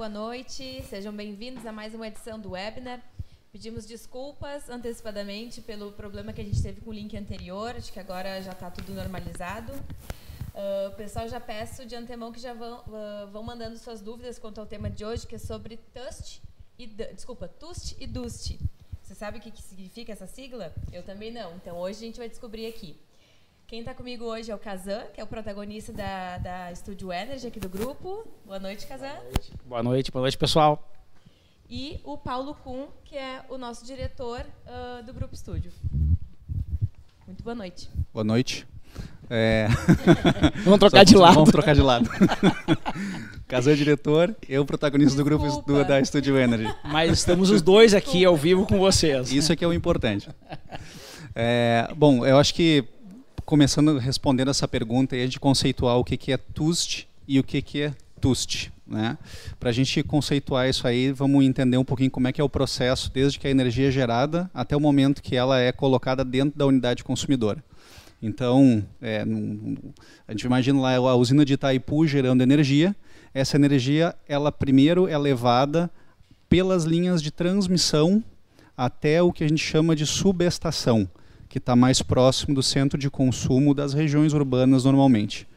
boa noite. Sejam bem-vindos a mais uma edição do webinar. Pedimos desculpas antecipadamente pelo problema que a gente teve com o link anterior. Acho que agora já está tudo normalizado. Uh, pessoal, já peço de antemão que já vão, uh, vão mandando suas dúvidas quanto ao tema de hoje, que é sobre TUST e desculpa, TUST e DUST. Você sabe o que, que significa essa sigla? Eu também não. Então hoje a gente vai descobrir aqui. Quem está comigo hoje é o Kazan, que é o protagonista da, da Studio Energy aqui do grupo. Boa noite, Kazan. Boa noite, boa noite, boa noite pessoal. E o Paulo Kuhn, que é o nosso diretor uh, do Grupo Estúdio. Muito boa noite. Boa noite. É... vamos trocar de lado. Vamos trocar de lado. Kazan é diretor, eu protagonista Desculpa. do grupo do, da Studio Energy. Mas estamos os dois aqui Desculpa. ao vivo com vocês. Isso é que é o importante. É, bom, eu acho que começando respondendo essa pergunta, a gente conceituar o que, que é TUST e o que, que é TUST. Né? Para a gente conceituar isso aí, vamos entender um pouquinho como é que é o processo, desde que a energia é gerada até o momento que ela é colocada dentro da unidade consumidora. Então, é, a gente imagina lá a usina de Itaipu gerando energia. Essa energia, ela primeiro é levada pelas linhas de transmissão até o que a gente chama de subestação que está mais próximo do centro de consumo das regiões urbanas normalmente.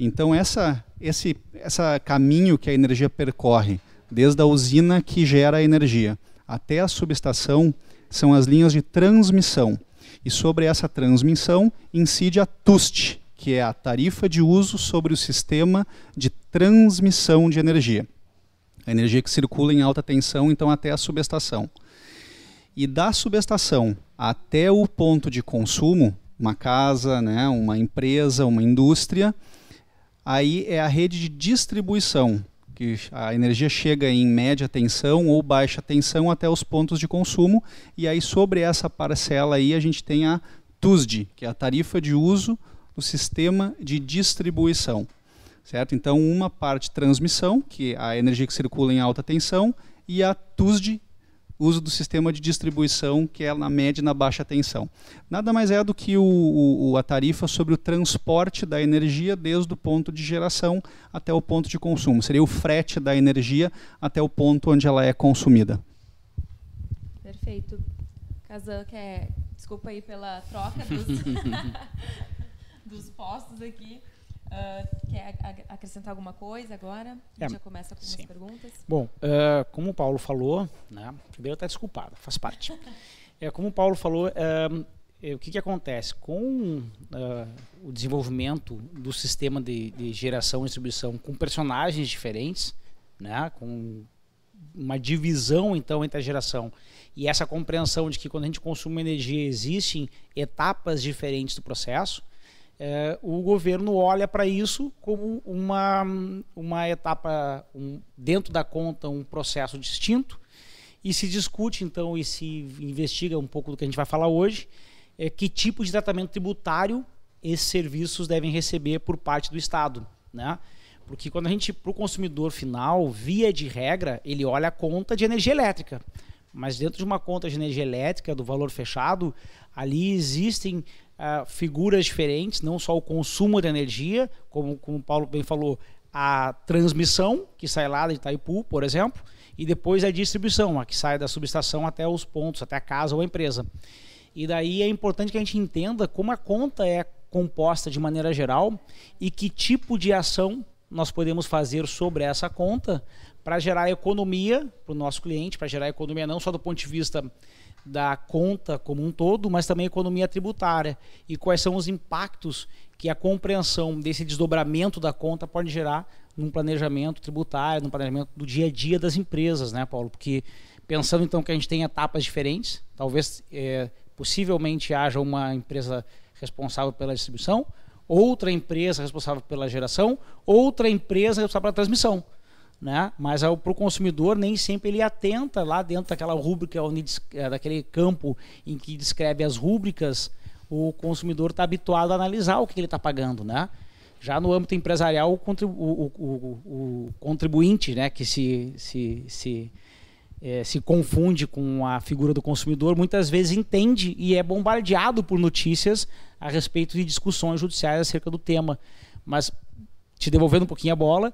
Então essa, esse essa caminho que a energia percorre, desde a usina que gera a energia até a subestação, são as linhas de transmissão. E sobre essa transmissão incide a TUST, que é a tarifa de uso sobre o sistema de transmissão de energia. A energia que circula em alta tensão, então, até a subestação. E da subestação até o ponto de consumo, uma casa, né, uma empresa, uma indústria, aí é a rede de distribuição, que a energia chega em média tensão ou baixa tensão até os pontos de consumo, e aí sobre essa parcela aí a gente tem a TUSD, que é a tarifa de uso do sistema de distribuição. Certo? Então, uma parte transmissão, que é a energia que circula em alta tensão, e a TUSD, uso do sistema de distribuição, que é na média e na baixa tensão. Nada mais é do que o, o, a tarifa sobre o transporte da energia desde o ponto de geração até o ponto de consumo. Seria o frete da energia até o ponto onde ela é consumida. Perfeito. Kazan, quer... Desculpa aí pela troca dos, dos postos aqui. Uh, quer acrescentar alguma coisa agora? A gente é, já começa com sim. as perguntas. Bom, uh, como o Paulo falou, né, primeiro está desculpado, faz parte. é, como o Paulo falou, uh, o que, que acontece? Com o desenvolvimento do sistema de, de, geração e distribuição com personagens diferentes, né, com uma divisão então entre a geração e essa compreensão de que quando a gente consome energia existem etapas diferentes do processo, é, o governo olha para isso como uma, uma etapa um, dentro da conta, um processo distinto, e se discute então e se investiga um pouco do que a gente vai falar hoje, é, que tipo de tratamento tributário esses serviços devem receber por parte do Estado. Né? Porque quando a gente, para o consumidor final, via de regra, ele olha a conta de energia elétrica. Mas dentro de uma conta de energia elétrica, do valor fechado, ali existem uh, figuras diferentes, não só o consumo de energia, como, como o Paulo bem falou, a transmissão, que sai lá de Itaipu, por exemplo, e depois a distribuição, a que sai da subestação até os pontos, até a casa ou a empresa. E daí é importante que a gente entenda como a conta é composta de maneira geral e que tipo de ação nós podemos fazer sobre essa conta para gerar economia para o nosso cliente, para gerar economia não só do ponto de vista da conta como um todo, mas também economia tributária e quais são os impactos que a compreensão desse desdobramento da conta pode gerar num planejamento tributário, num planejamento do dia a dia das empresas, né, Paulo? Porque pensando então que a gente tem etapas diferentes, talvez é, possivelmente haja uma empresa responsável pela distribuição, outra empresa responsável pela geração, outra empresa responsável pela transmissão né? Mas para o consumidor nem sempre ele atenta lá dentro daquela rúbrica, é, daquele campo em que descreve as rúbricas, o consumidor está habituado a analisar o que ele está pagando, né? Já no âmbito empresarial, o, contribu o, o, o contribuinte, né, que se, se, se, é, se confunde com a figura do consumidor, muitas vezes entende e é bombardeado por notícias a respeito de discussões judiciais acerca do tema. Mas te devolvendo um pouquinho a bola,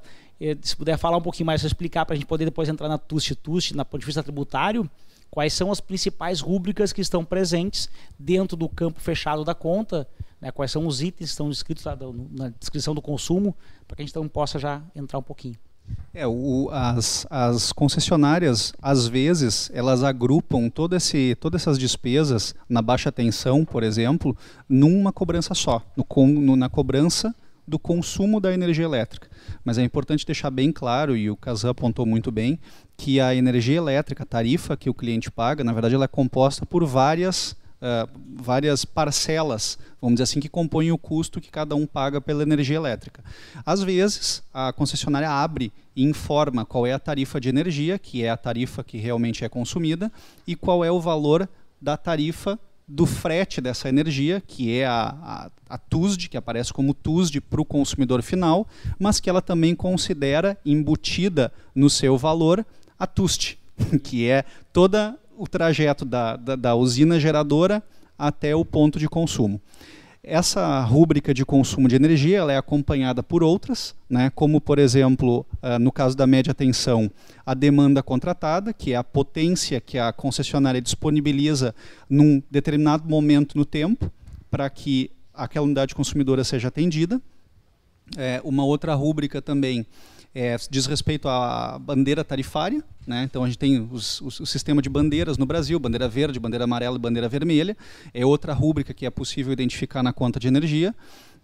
se puder falar um pouquinho mais, explicar para a gente poder depois entrar na TUST TUST, na ponto de vista tributário, quais são as principais rúbricas que estão presentes dentro do campo fechado da conta, né, quais são os itens que estão descritos na descrição do consumo, para que a gente então possa já entrar um pouquinho. É, o, as, as concessionárias, às vezes, elas agrupam todo esse, todas essas despesas na baixa tensão, por exemplo, numa cobrança só, no, no, na cobrança do consumo da energia elétrica. Mas é importante deixar bem claro, e o Kazan apontou muito bem, que a energia elétrica, a tarifa que o cliente paga, na verdade ela é composta por várias, uh, várias parcelas, vamos dizer assim, que compõem o custo que cada um paga pela energia elétrica. Às vezes, a concessionária abre e informa qual é a tarifa de energia, que é a tarifa que realmente é consumida, e qual é o valor da tarifa do frete dessa energia, que é a, a, a TUSD, que aparece como TUSD para o consumidor final, mas que ela também considera embutida no seu valor a TUST, que é todo o trajeto da, da, da usina geradora até o ponto de consumo. Essa rúbrica de consumo de energia ela é acompanhada por outras, né, como, por exemplo, uh, no caso da média tensão, a demanda contratada, que é a potência que a concessionária disponibiliza num determinado momento no tempo para que aquela unidade consumidora seja atendida. É, uma outra rúbrica também é, diz respeito à bandeira tarifária. Né? Então a gente tem os, os, o sistema de bandeiras no Brasil, bandeira verde, bandeira amarela e bandeira vermelha. É outra rúbrica que é possível identificar na conta de energia.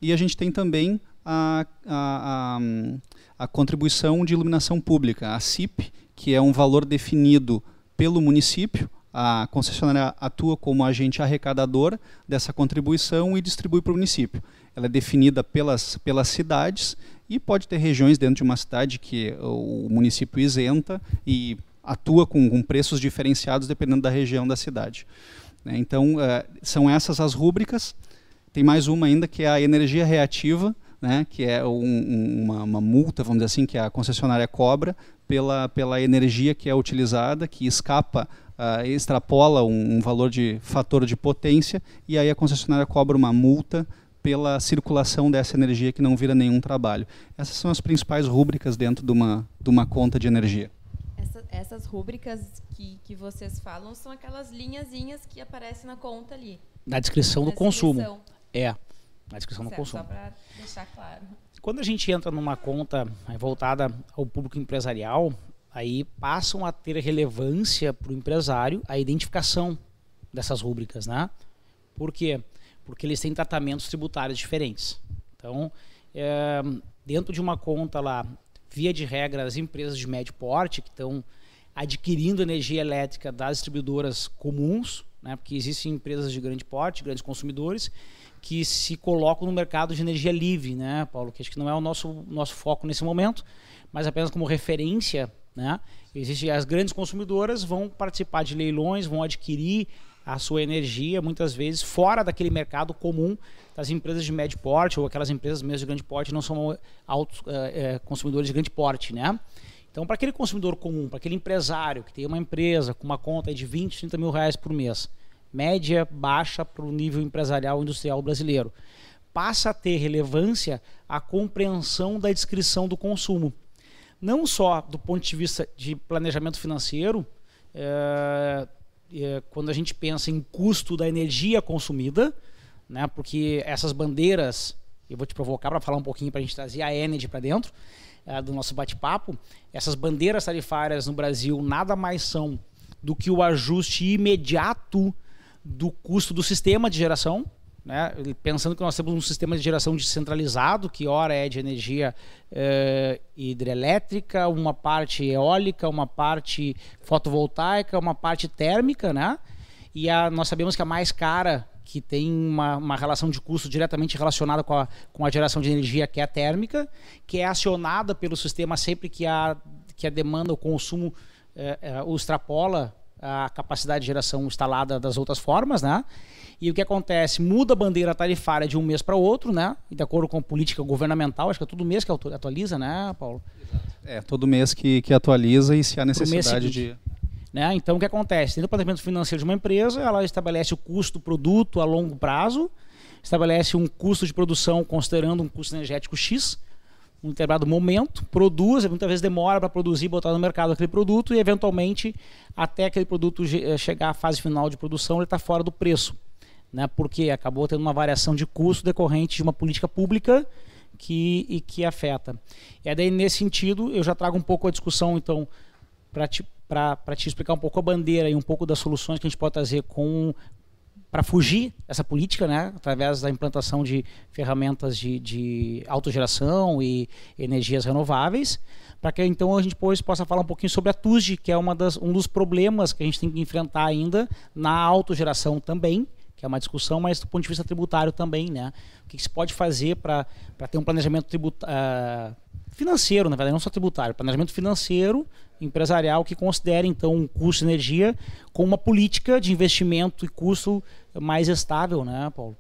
E a gente tem também a, a, a, a contribuição de iluminação pública, a CIP, que é um valor definido pelo município. A concessionária atua como agente arrecadador dessa contribuição e distribui para o município. Ela é definida pelas, pelas cidades e pode ter regiões dentro de uma cidade que o município isenta e atua com, com preços diferenciados dependendo da região da cidade. Né? Então, uh, são essas as rúbricas. Tem mais uma ainda que é a energia reativa, né, que é um, uma, uma, multa, vamos dizer assim, que a concessionária cobra pela, pela energia que é utilizada, que escapa, uh, extrapola um, um, valor de fator de potência, e aí a concessionária cobra uma multa pela circulação dessa energia que não vira nenhum trabalho. Essas são as principais rúbricas dentro de uma, de uma conta de energia. Essa, essas rúbricas que, que vocês falam são aquelas linhazinhas que aparecem na conta ali. Na descrição na do descrição. consumo. É, na descrição certo, do consumo. Só para deixar claro. Quando a gente entra numa conta voltada ao público empresarial, aí passam a ter relevância para o empresário a identificação dessas rúbricas, né? Por quê? Porque porque eles têm tratamentos tributários diferentes. Então, é, dentro de uma conta lá, via de regra, as empresas de médio porte que estão adquirindo energia elétrica das distribuidoras comuns, né, porque existem empresas de grande porte, grandes consumidores, que se colocam no mercado de energia livre, né, Paulo? Que acho que não é o nosso, nosso foco nesse momento, mas apenas como referência, né? Existem as grandes consumidoras vão participar de leilões, vão adquirir a sua energia, muitas vezes, fora daquele mercado comum das empresas de médio porte ou aquelas empresas mesmo de grande porte não são autos, é, é, consumidores de grande porte, né? Então, para aquele consumidor comum, para aquele empresário que tem uma empresa com uma conta de 20, 30 mil reais por mês, média baixa para o nível empresarial industrial brasileiro, passa a ter relevância a compreensão da descrição do consumo. Não só do ponto de vista de planejamento financeiro, é, é, quando a gente pensa em custo da energia consumida, né, porque essas bandeiras, eu vou te provocar para falar um pouquinho para a gente trazer a Energy para dentro é, do nosso bate-papo, essas bandeiras tarifárias no Brasil nada mais são do que o ajuste imediato do custo do sistema de geração, né? pensando que nós temos um sistema de geração descentralizado, que ora é de energia é, hidrelétrica, uma parte eólica, uma parte fotovoltaica, uma parte térmica, né? E a, nós sabemos que a mais cara, que tem uma, uma relação de custo diretamente relacionada com a, com a geração de energia, que é a térmica, que é acionada pelo sistema sempre que a, que a demanda, o consumo é, é, extrapola a capacidade de geração instalada das outras formas, né? E o que acontece? Muda a bandeira tarifária de um mês para outro, né? E de acordo com a política governamental, acho que é todo mês que atualiza, né, Paulo? É, todo mês que, que atualiza e se há necessidade de. Né? Então, o que acontece? Dentro do departamento financeiro de uma empresa, ela estabelece o custo do produto a longo prazo, estabelece um custo de produção considerando um custo energético X, um determinado momento, produz, muitas vezes demora para produzir botar no mercado aquele produto e eventualmente até aquele produto eh, chegar à fase final de produção ele está fora do preço, né? Porque acabou tendo uma variação de custo decorrente de uma política pública que e que afeta. E daí nesse sentido eu já trago um pouco a discussão então para te para te explicar um pouco a bandeira e um pouco das soluções que a gente pode trazer com para fugir dessa política, né, através da implantação de ferramentas de, de autogeração e energias renováveis, para que então a gente depois possa falar um pouquinho sobre a TUSD, que é uma das, um dos problemas que a gente tem que enfrentar ainda na autogeração também, que é uma discussão, mas do ponto de vista tributário também, né? O que, que se pode fazer para ter um planejamento tributário, uh, financeiro, na verdade, não só tributário, planejamento financeiro empresarial que considere então um custo energia com uma política de investimento e custo mais estável, né, Paulo?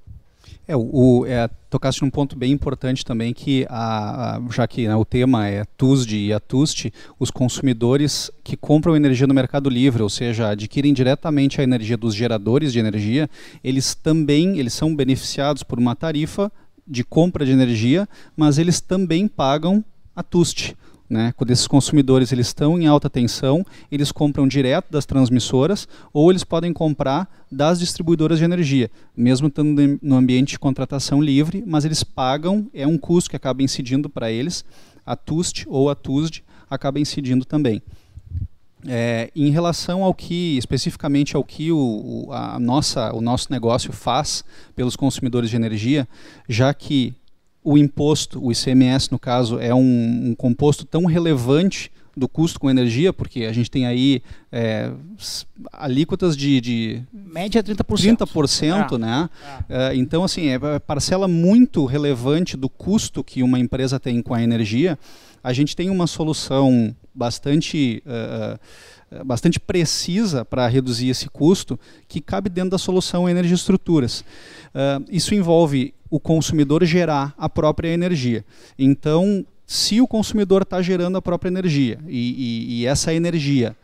É, o, é, tocaste num ponto bem importante também que a, a já que né, o tema é TUSD e a TUST, os consumidores que compram energia no Mercado Livre, ou seja, adquirem diretamente a energia dos geradores de energia, eles também eles são beneficiados por uma tarifa de compra de energia, mas eles também pagam a TUST, né? Quando esses consumidores eles estão em alta tensão, eles compram direto das transmissoras ou eles podem comprar das distribuidoras de energia, mesmo estando no ambiente de contratação livre, mas eles pagam, é um custo que acaba incidindo para eles, a TUST ou a TUSD acaba incidindo também. É, em relação ao que, especificamente ao que o, a nossa, o nosso negócio faz pelos consumidores de energia, já que o imposto, o ICMS no caso, é um, um composto tão relevante do custo com energia, porque a gente tem aí é, alíquotas de, de média 30%, 30% ah, né? Ah. É, então assim, é parcela muito relevante do custo que uma empresa tem com a energia. A gente tem uma solução bastante uh, bastante precisa para reduzir esse custo, que cabe dentro da solução Energia Estruturas. Uh, isso envolve o consumidor gerar a própria energia. Então, se o consumidor está gerando a própria energia e, e, e essa energia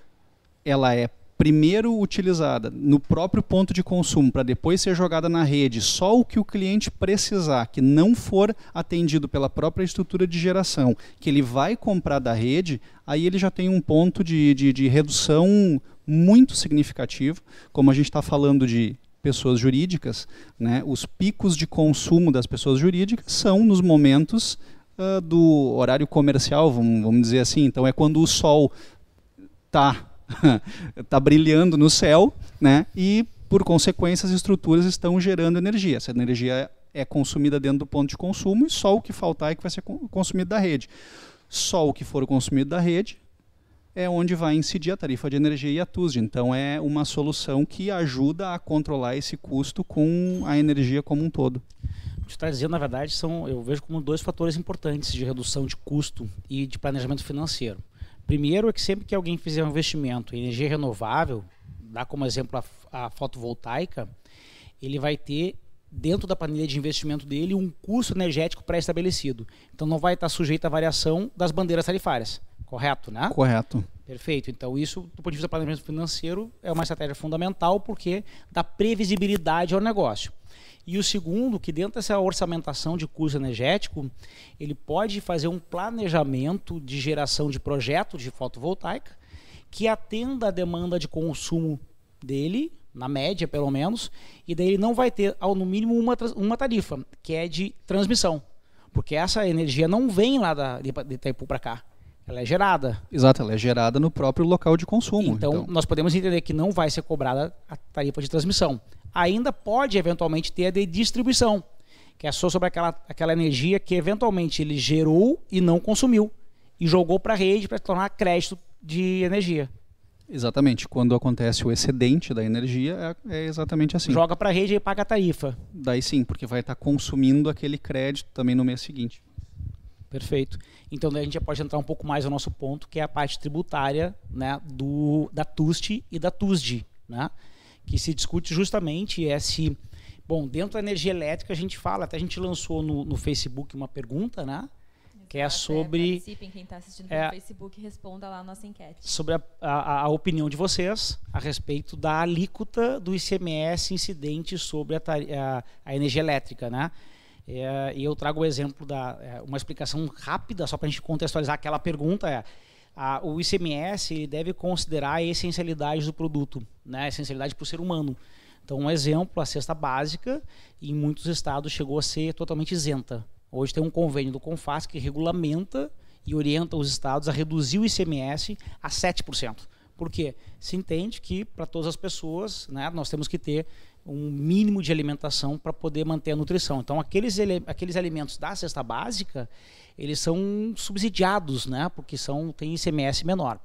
ela é primeiro utilizada no próprio ponto de consumo para depois ser jogada na rede, só o que o cliente precisar, que não for atendido pela própria estrutura de geração, que ele vai comprar da rede, aí ele já tem um ponto de, de, de redução muito significativo. Como a gente está falando de pessoas jurídicas, né, os picos de consumo das pessoas jurídicas são nos momentos uh, do horário comercial, vamos, vamos dizer assim. Então é quando o sol está está brilhando no céu, né? E por consequência as estruturas estão gerando energia. Essa energia é consumida dentro do ponto de consumo e só o que faltar é que vai ser consumido da rede. Só o que for consumido da rede é onde vai incidir a tarifa de energia e a TUSD. Então é uma solução que ajuda a controlar esse custo com a energia como um todo. O que está dizendo, na verdade, são, eu vejo como dois fatores importantes de redução de custo e de planejamento financeiro. Primeiro é que sempre que alguém fizer um investimento em energia renovável, dá como exemplo a, a fotovoltaica, ele vai ter dentro da planilha de investimento dele um custo energético pré-estabelecido. Então não vai estar sujeito à variação das bandeiras tarifárias. Correto, né? Correto. Perfeito. Então isso, do ponto de vista do planejamento financeiro, é uma estratégia fundamental porque dá previsibilidade ao negócio. E o segundo, que dentro dessa orçamentação de custo energético, ele pode fazer um planejamento de geração de projetos de fotovoltaica que atenda a demanda de consumo dele, na média pelo menos, e daí ele não vai ter, ao no mínimo, uma, uma tarifa, que é de transmissão. Porque essa energia não vem lá da, de Itaipu para cá. Ela é gerada. Exato, ela é gerada no próprio local de consumo. Então, então, nós podemos entender que não vai ser cobrada a tarifa de transmissão ainda pode eventualmente ter a de distribuição, que é só sobre aquela, aquela energia que eventualmente ele gerou e não consumiu e jogou para a rede para tornar crédito de energia. Exatamente. Quando acontece o excedente da energia, é, é exatamente assim. Joga para a rede e paga a tarifa. Daí sim, porque vai estar tá consumindo aquele crédito também no mês seguinte. Perfeito. Então daí a gente já pode entrar um pouco mais no nosso ponto, que é a parte tributária né, do, da TUST e da TUSD. Né? que se discute justamente é se, bom, dentro da energia elétrica a gente fala, até a gente lançou no, no Facebook uma pergunta, né? que é sobre. É, participem, quem está assistindo pelo é, Facebook, responda lá a nossa enquete. Sobre a, a, a, opinião de vocês a respeito da alíquota do ICMS incidente sobre a, a energia elétrica, né? É, e eu trago o exemplo da é, uma explicação rápida só para a gente contextualizar aquela pergunta é a, o ICMS deve considerar a essencialidade do produto, né, a essencialidade para o ser humano. Então, um exemplo, a cesta básica, em muitos estados chegou a ser totalmente isenta. Hoje tem um convênio do CONFAS que regulamenta e orienta os estados a reduzir o ICMS a 7%. Por quê? Se entende que para todas as pessoas né, nós temos que ter um mínimo de alimentação para poder manter a nutrição. Então, aqueles, aqueles alimentos da cesta básica, eles são subsidiados, né, porque são, tem ICMS menor.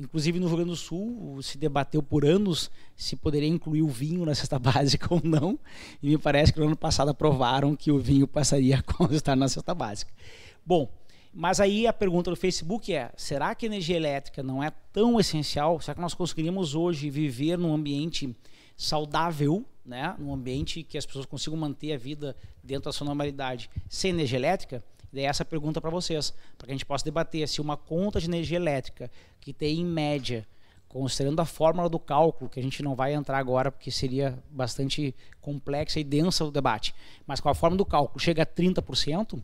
Inclusive no Rio Grande do Sul se debateu por anos se poderia incluir o vinho na cesta básica ou não. E me parece que no ano passado aprovaram que o vinho passaria a estar na cesta básica. Bom, mas aí a pergunta do Facebook é: será que a energia elétrica não é tão essencial? Será que nós conseguiríamos hoje viver num ambiente saudável, né? num ambiente que as pessoas consigam manter a vida dentro da sua normalidade sem energia elétrica? Daí essa pergunta para vocês, para que a gente possa debater se uma conta de energia elétrica que tem em média, considerando a fórmula do cálculo, que a gente não vai entrar agora porque seria bastante complexa e densa o debate, mas com a fórmula do cálculo chega a 30%,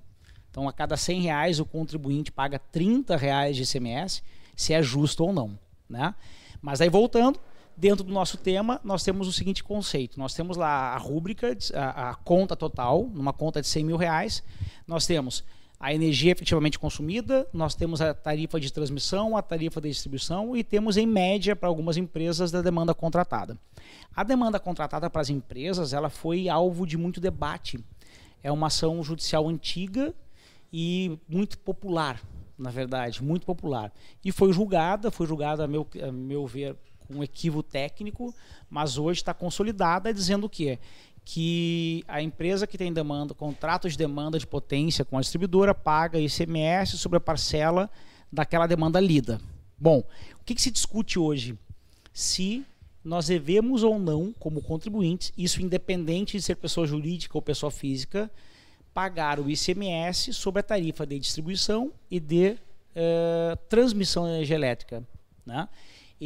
então a cada 100 reais o contribuinte paga 30 reais de ICMS, se é justo ou não. Né? Mas aí voltando, dentro do nosso tema, nós temos o seguinte conceito: nós temos lá a rúbrica, a, a, conta total, numa conta de 100 mil reais, nós temos a energia efetivamente consumida, nós temos a tarifa de transmissão, a tarifa de distribuição e temos em média para algumas empresas da demanda contratada. A demanda contratada para as empresas, ela foi alvo de muito debate. É uma ação judicial antiga e muito popular, na verdade, muito popular. E foi julgada, foi julgada a meu, a meu ver com um equívoco técnico, mas hoje está consolidada dizendo o quê? Que a empresa que tem demanda, contrato de demanda de potência com a distribuidora, paga ICMS sobre a parcela daquela demanda lida. Bom, o que, que se discute hoje? Se nós devemos ou não, como contribuintes, isso independente de ser pessoa jurídica ou pessoa física, pagar o ICMS sobre a tarifa de distribuição e de uh, transmissão de energia elétrica. Né?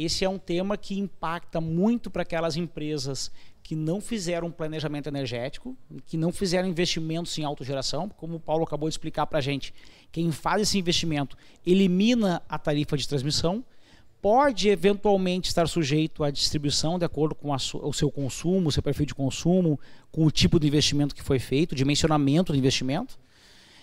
Esse é um tema que impacta muito para aquelas empresas que não fizeram planejamento energético, que não fizeram investimentos em autogeração, como o Paulo acabou de explicar para a gente. Quem faz esse investimento elimina a tarifa de transmissão, pode eventualmente estar sujeito à distribuição de acordo com o seu consumo, o seu perfil de consumo, com o tipo de investimento que foi feito, dimensionamento do investimento.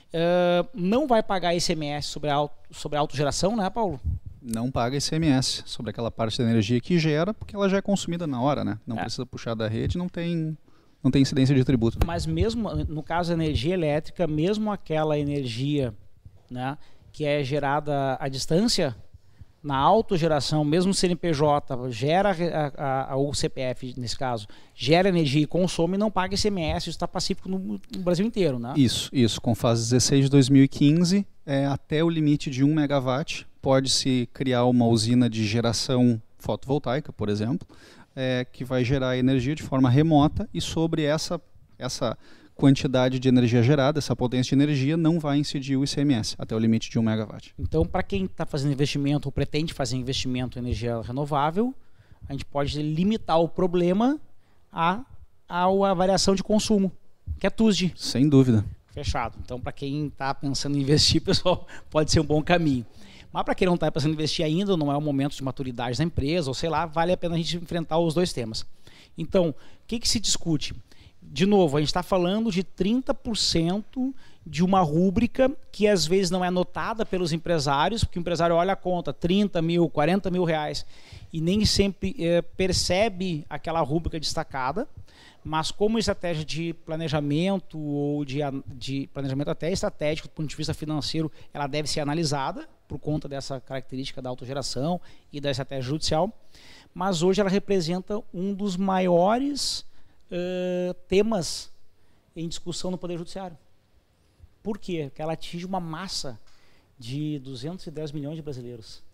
Uh, não vai pagar ICMS sobre sobre a autogeração, né, Paulo? Não paga ICMS sobre aquela parte da energia que gera, porque ela já é consumida na hora, né? Não é. precisa puxar da rede, não tem não tem incidência de tributo. Mas mesmo no caso da energia elétrica, mesmo aquela energia, né, que é gerada à distância, na autogeração, mesmo o CNPJ gera a, a, o CPF nesse caso, gera energia e consome, não paga ICMS, isso está pacífico no, no, Brasil inteiro, né? Isso, isso. Com fase 16 de 2015, é, até o limite de 1 megawatt, pode-se criar uma usina de geração fotovoltaica, por exemplo, é, que vai gerar energia de forma remota e sobre essa, essa quantidade de energia gerada, essa potência de energia, não vai incidir o ICMS até o limite de 1 megawatt. Então, para quem está fazendo investimento ou pretende fazer investimento em energia renovável, a gente pode limitar o problema a, a, a variação de consumo, que é TUSD. Sem dúvida. Fechado. Então, para quem está pensando em investir, pessoal, pode ser um bom caminho. Mas para quem não está pensando em investir ainda, não é o momento de maturidade da empresa, ou sei lá, vale a pena a gente enfrentar os dois temas. Então, o que, que se discute? De novo, a gente está falando de 30% de uma rúbrica que às vezes não é notada pelos empresários, porque o empresário olha a conta, 30 mil, 40 mil reais, e nem sempre é, percebe aquela rúbrica destacada mas como estratégia de planejamento ou de, de, planejamento até estratégico do ponto de vista financeiro, ela deve ser analisada por conta dessa característica da autogeração e da estratégia judicial. Mas hoje ela representa um dos maiores uh, temas em discussão no Poder Judiciário. Por quê? Porque ela atinge uma massa de 210 milhões de brasileiros.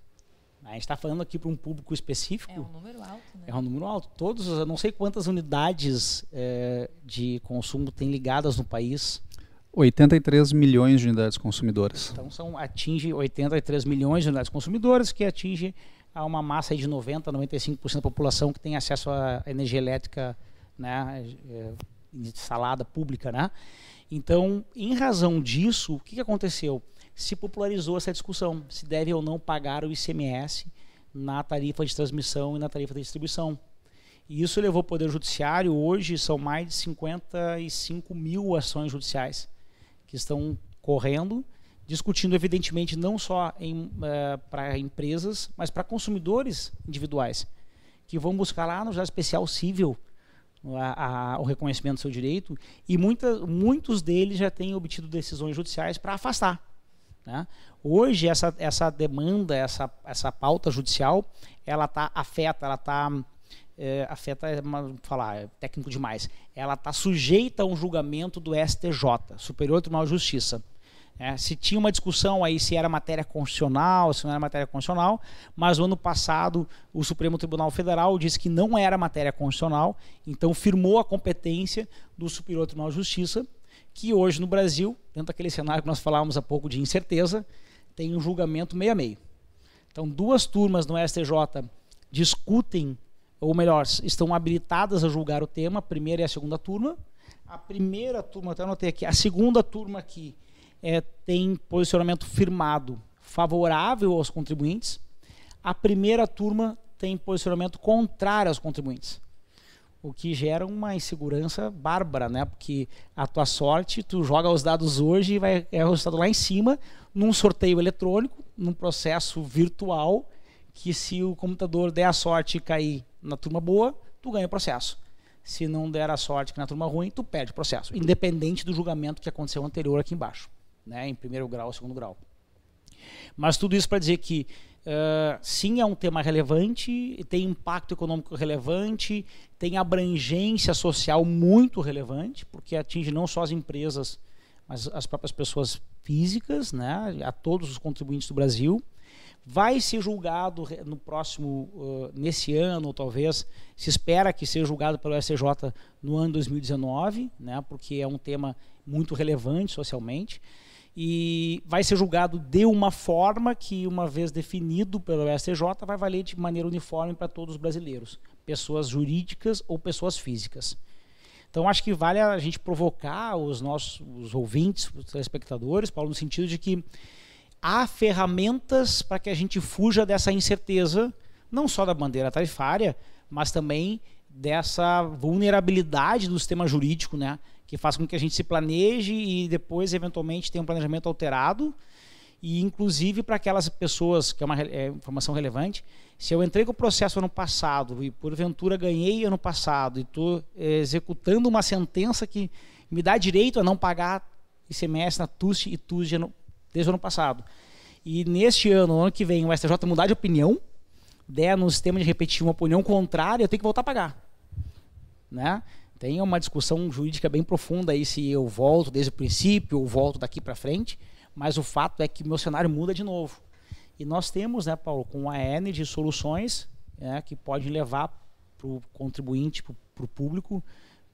A gente está falando aqui para um público específico. É um número alto, né? É um número alto. Todos, eu não sei quantas unidades é, de consumo tem ligadas no país. 83 milhões de unidades consumidoras. Então são, atinge 83 milhões de unidades consumidoras, que atinge a uma massa de 90, 95% da população que tem acesso à energia elétrica né, é, salada pública, né? Então, em razão disso, o que, que aconteceu? Se popularizou essa discussão, se deve ou não pagar o ICMS na tarifa de transmissão e na tarifa de distribuição. E isso levou o Poder Judiciário, hoje são mais de 55 mil ações judiciais que estão correndo, discutindo, evidentemente, não só uh, para empresas, mas para consumidores individuais, que vão buscar lá no Juizado Especial Civil a, a, o reconhecimento do seu direito, e muita, muitos deles já têm obtido decisões judiciais para afastar. Né? Hoje, essa, essa demanda, essa, essa pauta judicial, ela tá, afeta, ela está é, afeta, é falar, é técnico demais, ela está sujeita a um julgamento do STJ, Superior Tribunal de Justiça. É, se tinha uma discussão aí se era matéria constitucional, se não era matéria constitucional, mas no ano passado o Supremo Tribunal Federal disse que não era matéria constitucional, então firmou a competência do Superior Tribunal de Justiça, que hoje no Brasil, dentro daquele cenário que nós falávamos há pouco de incerteza, tem um julgamento meio a meio. Então, duas turmas no STJ discutem ou melhor, estão habilitadas a julgar o tema, a primeira e a segunda turma. A primeira turma, até anotei aqui, a segunda turma aqui é, tem posicionamento firmado favorável aos contribuintes. A primeira turma tem posicionamento contrário aos contribuintes. O que gera uma insegurança bárbara, né? Porque a tua sorte, tu joga os dados hoje e vai é o resultado lá em cima, num sorteio eletrônico, num processo virtual, que se o computador der a sorte e cair na turma boa, tu ganha o processo. Se não der a sorte que na turma ruim, tu perde o processo, independente do julgamento que aconteceu anterior aqui embaixo, né, em primeiro grau segundo grau. Mas tudo isso para dizer que uh, sim é um tema relevante, tem impacto econômico relevante, tem abrangência social muito relevante, porque atinge não só as empresas, mas as próprias pessoas físicas, né, a todos os contribuintes do Brasil vai ser julgado no próximo, uh, nesse ano, talvez, se espera que seja julgado pelo STJ no ano 2019, né, porque é um tema muito relevante socialmente, e vai ser julgado de uma forma que, uma vez definido pelo STJ, vai valer de maneira uniforme para todos os brasileiros, pessoas jurídicas ou pessoas físicas. Então, acho que vale a gente provocar os nossos os ouvintes, os telespectadores, Paulo, no sentido de que há ferramentas para que a gente fuja dessa incerteza, não só da bandeira tarifária, mas também dessa vulnerabilidade do sistema jurídico, né, que faz com que a gente se planeje e depois eventualmente tenha um planejamento alterado. E inclusive para aquelas pessoas que é uma é, informação relevante, se eu entrei com o processo ano passado e porventura ganhei ano passado e estou é, executando uma sentença que me dá direito a não pagar ICMS na TUST e TUST desde o ano passado. E neste ano, ano que vem, o STJ mudar de opinião, der no sistema de repetir uma opinião contrária, eu tenho que voltar a pagar. Né? Tem uma discussão jurídica bem profunda aí se eu volto desde o princípio ou volto daqui para frente, mas o fato é que o meu cenário muda de novo. E nós temos, né, Paulo, com a N de soluções né, que podem levar para o contribuinte, para o público,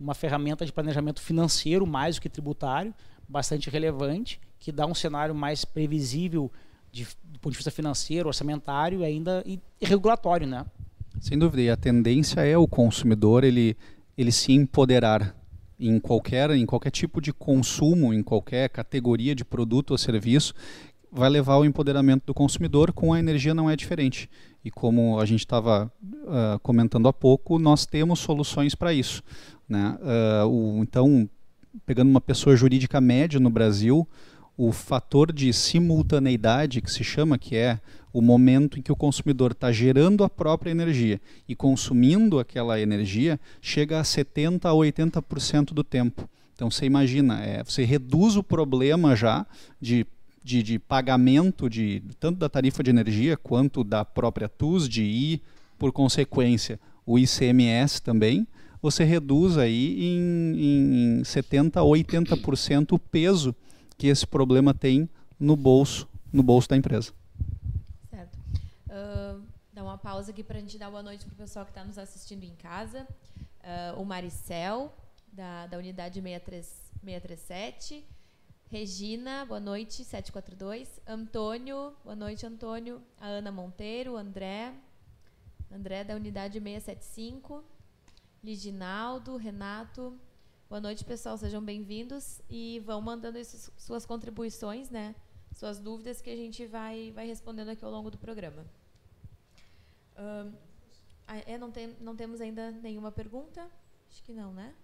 uma ferramenta de planejamento financeiro mais do que tributário, bastante relevante, que dá um cenário mais previsível de, do ponto de vista financeiro, orçamentário ainda e, regulatório, né? Sem dúvida, e a tendência é o consumidor ele, ele se empoderar em qualquer, em qualquer tipo de consumo, em qualquer categoria de produto ou serviço, vai levar ao empoderamento do consumidor, com a energia não é diferente. E como a gente estava uh, comentando há pouco, nós temos soluções para isso. Né? Uh, o, então, pegando uma pessoa jurídica média no Brasil, o fator de simultaneidade, que se chama, que é o momento em que o consumidor está gerando a própria energia e consumindo aquela energia, chega a 70% a 80% do tempo. Então você imagina, é, você reduz o problema já de, de, de, pagamento de tanto da tarifa de energia quanto da própria TUSD e, por consequência, o ICMS também, você reduz aí em, em 70% a 80% o peso que esse problema tem no bolso, no bolso da empresa. Certo. Uh, dá uma pausa aqui para a gente dar boa noite para o pessoal que está nos assistindo em casa. Uh, o Maricel, da, da unidade 63, 637. Regina, boa noite, 742. Antônio, boa noite, Antônio. A Ana Monteiro, André. André, da unidade 675. Liginaldo, Renato, Boa noite, pessoal. Sejam bem-vindos e vão mandando suas contribuições, né? Suas dúvidas que a gente vai, vai respondendo aqui ao longo do programa. Uh, é, não, tem, não temos ainda nenhuma pergunta? Acho que não, né?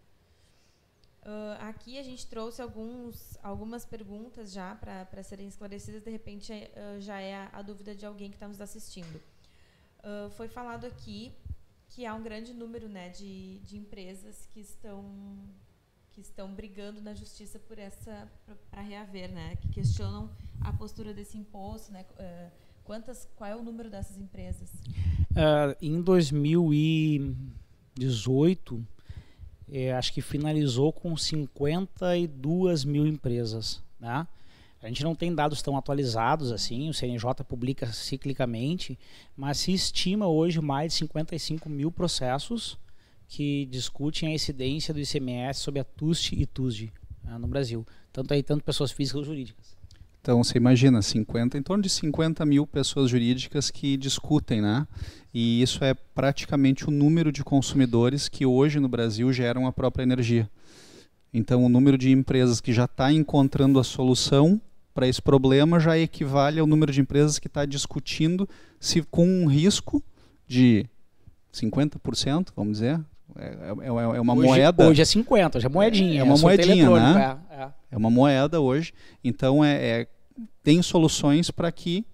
Uh, aqui a gente trouxe alguns, algumas perguntas já para serem esclarecidas. De repente, uh, já é a, a, dúvida de alguém que está nos assistindo. Uh, foi falado aqui que há um grande número né, de, de empresas que estão que estão brigando na justiça por essa para reaver, né? Que questionam a postura desse imposto, né? quantas, qual é o número dessas empresas? em 2018 é, acho que finalizou com 52 mil empresas. Né? A gente não tem dados tão atualizados assim, o CNJ publica ciclicamente, mas se estima hoje mais de 55 mil processos que discutem a incidência do ICMS sobre a TUST e TUSD né, no Brasil, tanto aí tanto pessoas físicas ou jurídicas. Então você imagina, 50, em torno de 50 mil pessoas jurídicas que discutem, né? E isso é praticamente o número de consumidores que hoje no Brasil geram a própria energia. Então o número de empresas que já está encontrando a solução para esse problema já equivale ao número de empresas que está discutindo se com um risco de 50%, vamos dizer, é, é, é uma hoje, moeda. Hoje é 50, já é moedinha. É, uma moedinha, né? É, é. é, uma moeda hoje. Então é, é tem soluções para que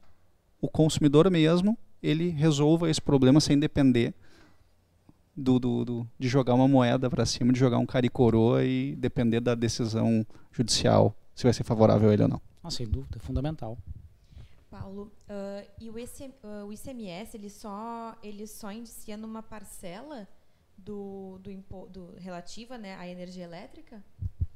o consumidor mesmo ele resolva esse problema sem depender do, do, do de jogar uma moeda para cima, de jogar um cara e depender da decisão judicial se vai ser favorável a ele ou não. Ah, sem dúvida, é fundamental. Paulo, uh, e o, ICM, uh, o ICMS ele só ele só indicia numa parcela do, do, do relativa né, à energia elétrica?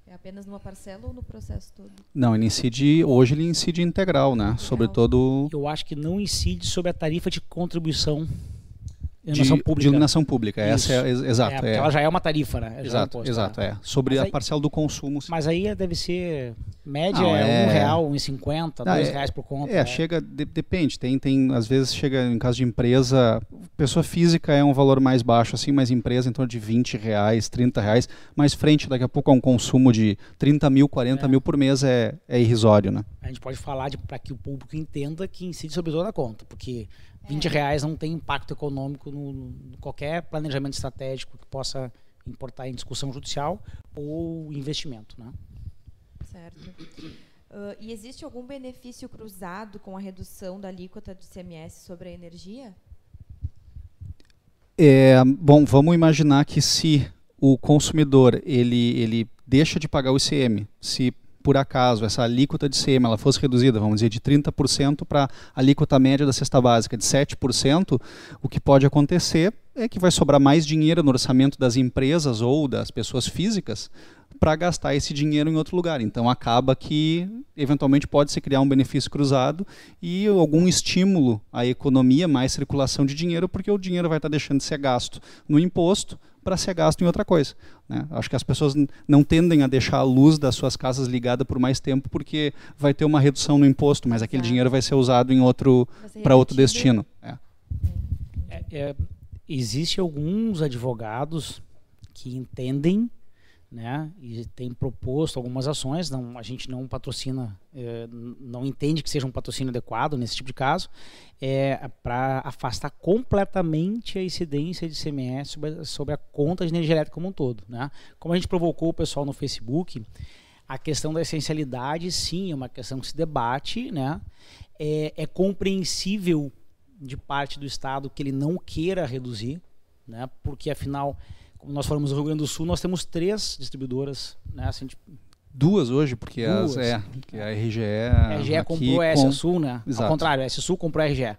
É apenas numa parcela ou no processo todo? Não, ele incide, hoje ele incide integral, né? Integral. Sobre todo. Eu acho que não incide sobre a tarifa de contribuição Iluminação de, pública. De iluminação pública, essa é, exato. É, é. Ela já é uma tarifa, né? É exato, é exato, é. Sobre a parcela do consumo. Sim. Mas aí deve ser média não, é um real, um cinquenta, dois é, reais por conta. É, chega, de, depende. Tem, tem, às vezes chega em caso de empresa, pessoa física é um valor mais baixo, assim, mas empresa em torno de 20 reais, 30 reais. Mais frente, daqui a pouco, a um consumo de 30 mil, 40 é. mil por mês é, é irrisório, né? A gente pode falar para que o público entenda que incide sobre toda a conta, porque 20 reais não tem impacto econômico no, no, qualquer planejamento estratégico que possa importar em discussão judicial ou investimento, né? Certo. Uh, e existe algum benefício cruzado com a redução da alíquota do ICMS sobre a energia? É, bom, vamos imaginar que se o consumidor ele, ele deixa de pagar o ICM, se por acaso essa alíquota de CM ela fosse reduzida, vamos dizer, de 30% para a alíquota média da cesta básica de 7%, o que pode acontecer é que vai sobrar mais dinheiro no orçamento das empresas ou das pessoas físicas para gastar esse dinheiro em outro lugar. Então acaba que eventualmente pode se criar um benefício cruzado e algum estímulo à economia, mais circulação de dinheiro, porque o dinheiro vai estar deixando de ser gasto no imposto para ser gasto em outra coisa. Né? Acho que as pessoas não tendem a deixar a luz das suas casas ligada por mais tempo porque vai ter uma redução no imposto, mas aquele dinheiro vai ser usado em outro para outro destino. É. É, é, existe alguns advogados que entendem né? E tem proposto algumas ações. Não, a gente não patrocina, é, não entende que seja um patrocínio adequado nesse tipo de caso, é para afastar completamente a incidência de CMS sobre, sobre, a conta de energia elétrica como um todo, né? Como a gente provocou o pessoal no Facebook, a questão da essencialidade, sim, é uma questão que se debate, né? É, é compreensível de parte do Estado que ele não queira reduzir, né? Porque afinal como nós falamos no Rio Grande do Sul, nós temos três distribuidoras, né? Assim, Duas hoje, porque Duas. As, é, que a RGE. A RGE comprou a S Sul, né? Exato. Ao contrário, a S Sul comprou a RGE.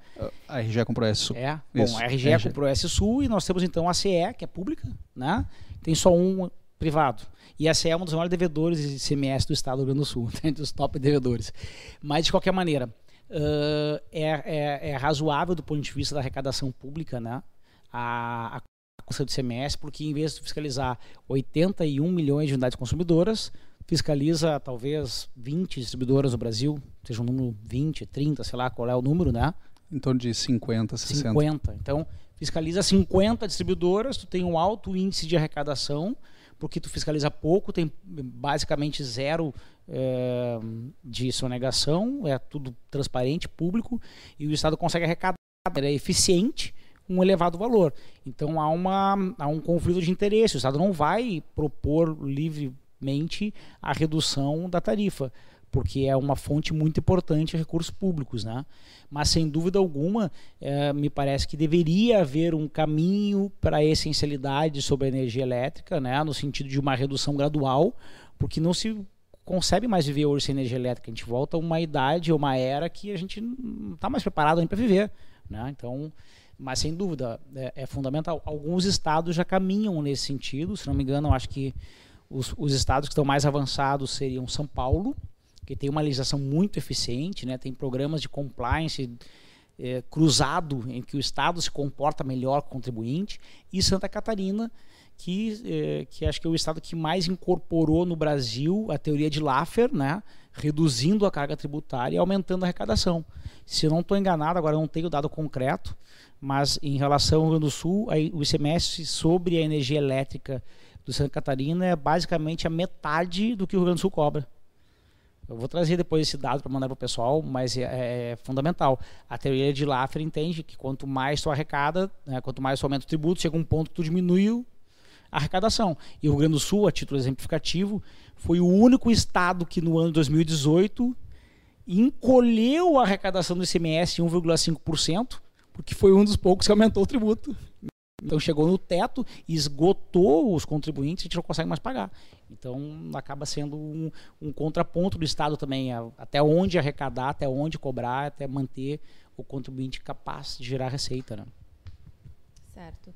A RGE comprou a S Sul. É. Bom, Isso. a RGE, RGE comprou a S Sul e nós temos então a CE, que é pública, né? Tem só um privado. E a CE é um dos maiores devedores de CMS do estado do Rio Grande do Sul, entre os top devedores. Mas, de qualquer maneira, uh, é, é, é, razoável do ponto de vista da arrecadação pública, né? A, a do ICMS, porque em vez de fiscalizar 81 milhões de unidades consumidoras, fiscaliza talvez 20 distribuidoras no Brasil, seja um número 20, 30, sei lá qual é o número, né? Em torno de 50, 60. 50. Então, fiscaliza 50 distribuidoras, tu tem um alto índice de arrecadação, porque tu fiscaliza pouco, tem basicamente zero é, de sonegação, é tudo transparente, público, e o Estado consegue arrecadar, é eficiente, um elevado valor. Então há, uma, há um conflito de interesse, o Estado não vai propor livremente a redução da tarifa porque é uma fonte muito importante de recursos públicos, né? Mas sem dúvida alguma, é, me parece que deveria haver um caminho para a essencialidade sobre a energia elétrica, né? No sentido de uma redução gradual, porque não se concebe mais viver hoje sem energia elétrica. A gente volta a uma idade, uma era que a gente não está mais preparado para viver, né? Então, mas sem dúvida é, é, fundamental. Alguns estados já caminham nesse sentido. Se não me engano, acho que os, os estados que estão mais avançados seriam São Paulo, que tem uma legislação muito eficiente, né? tem programas de compliance é, cruzado em que o Estado se comporta melhor com o contribuinte, e Santa Catarina, que, é, que acho que é o Estado que mais incorporou no Brasil a teoria de Laffer, né? reduzindo a carga tributária e aumentando a arrecadação. Se não estou enganado, agora não tenho dado concreto, mas em relação ao Rio Grande do Sul, o ICMS sobre a energia elétrica do Santa Catarina é basicamente a metade do que o Rio Grande do Sul cobra. Eu vou trazer depois esse dado para mandar para o pessoal, mas é, é, é, fundamental. A teoria de Laffer entende que quanto mais tu arrecada, né, quanto mais tu aumenta o tributo, chega um ponto que tu diminui a arrecadação. E o Rio Grande do Sul, a título exemplificativo, foi o único estado que no ano 2018 encolheu a arrecadação do ICMS em 1,5%, porque foi um dos poucos que aumentou o tributo. Então chegou no teto, esgotou os contribuintes, a gente não consegue mais pagar. Então acaba sendo um, um contraponto do Estado também, até onde arrecadar, até onde cobrar, até manter o contribuinte capaz de gerar receita. Né? Certo.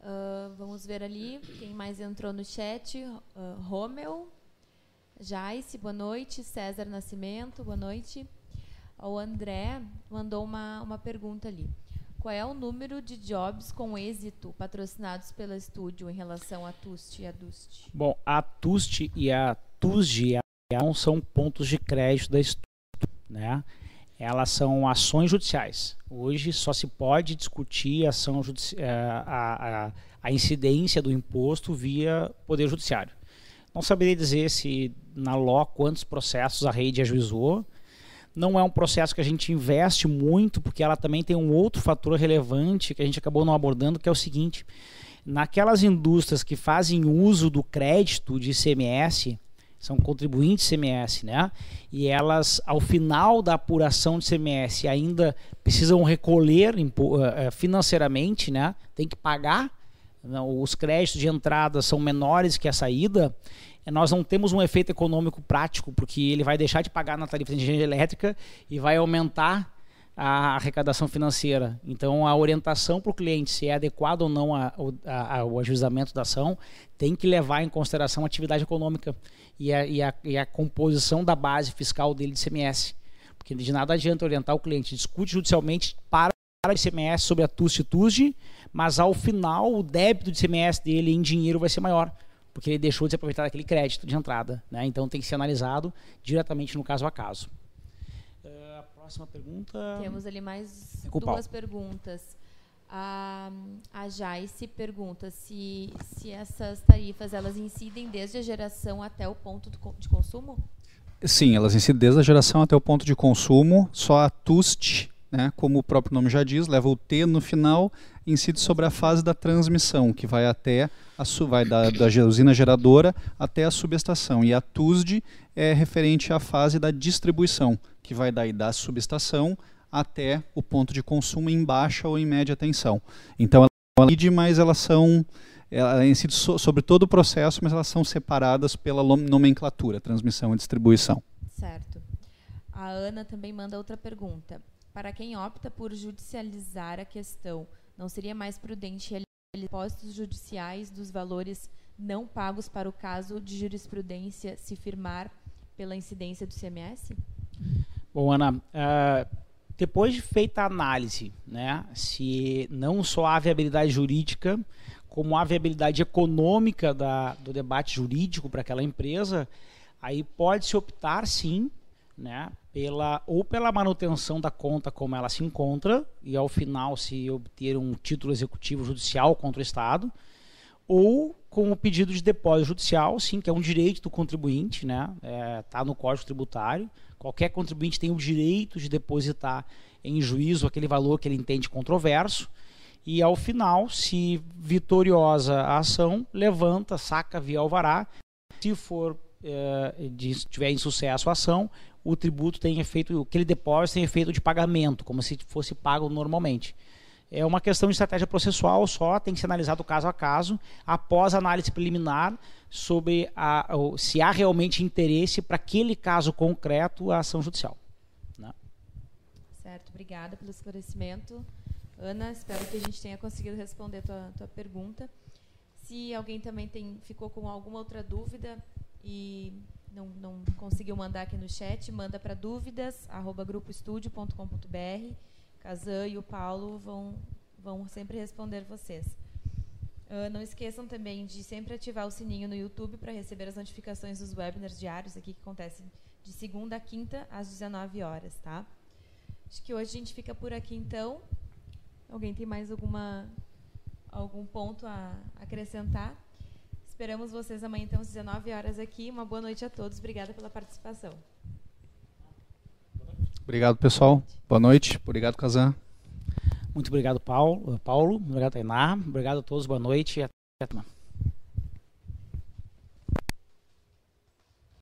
Uh, vamos ver ali quem mais entrou no chat. Uh, Romeu, Jaice, boa noite. César Nascimento, boa noite. O André mandou uma, uma pergunta ali. Qual é o número de jobs com êxito patrocinados pela Estúdio em relação a TUST e a DUST? Bom, a TUST e a TUSG não são pontos de crédito da Estúdio, né? Elas são ações judiciais. Hoje só se pode discutir a, ação eh, a, a, a incidência do imposto via Poder Judiciário. Não saberia dizer se na LO quantos processos a rede ajuizou, não é um processo que a gente investe muito, porque ela também tem um outro fator relevante que a gente acabou não abordando, que é o seguinte: naquelas indústrias que fazem uso do crédito de ICMS, são contribuintes de ICMS, né? E elas, ao final da apuração de ICMS, ainda precisam recolher eh, eh, financeiramente, né? Tem que pagar. Os créditos de entrada são menores que a saída nós não temos um efeito econômico prático, porque ele vai deixar de pagar na tarifa de energia elétrica e vai aumentar a arrecadação financeira. Então, a orientação para o cliente, se é adequado ou não a, a, a, o ajuizamento da ação, tem que levar em consideração a atividade econômica e a, e, e a, composição da base fiscal dele de CMS. Porque de nada adianta orientar o cliente, discute judicialmente para o ICMS sobre a TUST e TUSD, mas ao final o débito de ICMS dele em dinheiro vai ser maior porque ele deixou de se aproveitar daquele crédito de entrada. Né? Então tem que ser analisado diretamente no caso a caso. Uh, a próxima pergunta. Temos ali mais é duas perguntas. A, a Jaice pergunta se, se essas tarifas elas incidem desde a geração até o ponto de consumo? Sim, elas incidem desde a geração até o ponto de consumo. Só a TUST né, como o próprio nome já diz, leva o T no final, incide sobre a fase da transmissão, que vai até a vai da, da usina geradora até a subestação. E a TUSD é referente à fase da distribuição, que vai daí da subestação até o ponto de consumo em baixa ou em média tensão. Então ela incide, mas elas são ela incide so, sobre todo o processo, mas elas são separadas pela nomenclatura, transmissão e distribuição. Certo. A Ana também manda outra pergunta. Para quem opta por judicializar a questão, não seria mais prudente realizar depósitos judiciais dos valores não pagos para o caso de jurisprudência se firmar pela incidência do CMS? Bom, Ana, uh, depois de feita a análise, né, se não só há viabilidade jurídica, como há viabilidade econômica da, do debate jurídico para aquela empresa, aí pode-se optar, sim, né, pela ou pela manutenção da conta como ela se encontra e ao final se obter um título executivo judicial contra o Estado, ou com o pedido de depósito judicial, sim, que é um direito do contribuinte, né? É, no Código Tributário. Qualquer contribuinte tem o direito de depositar em juízo aquele valor que ele entende controverso. E ao final, se vitoriosa a ação, levanta, saca via alvará. Se for de, tiver insucesso a ação, o tributo tem efeito, aquele depósito tem efeito de pagamento, como se fosse pago normalmente é uma questão de estratégia processual só, tem que ser analisado caso a caso, após análise preliminar sobre a, se há realmente interesse para aquele caso concreto a ação judicial. Né? Certo, obrigada pelo esclarecimento. Ana, espero que a gente tenha conseguido responder a tua, tua pergunta. Se alguém também tem, ficou com alguma outra dúvida e não, não conseguiu mandar aqui no chat, manda para dúvidas@grupoestudio.com.br Kazan e o Paulo vão, vão sempre responder vocês. Uh, não esqueçam também de sempre ativar o sininho no YouTube para receber as notificações dos webinars diários aqui que acontecem de segunda a quinta às 19 horas, tá? Acho que hoje a gente fica por aqui então. Alguém tem mais alguma algum ponto a acrescentar? Esperamos vocês amanhã então às 19 horas aqui. Uma boa noite a todos. Obrigada pela participação. Obrigado, pessoal. Boa noite. Obrigado, Kazan. Muito obrigado, Paulo. Paulo. Obrigado, Tainá. Obrigado a todos. Boa noite e até a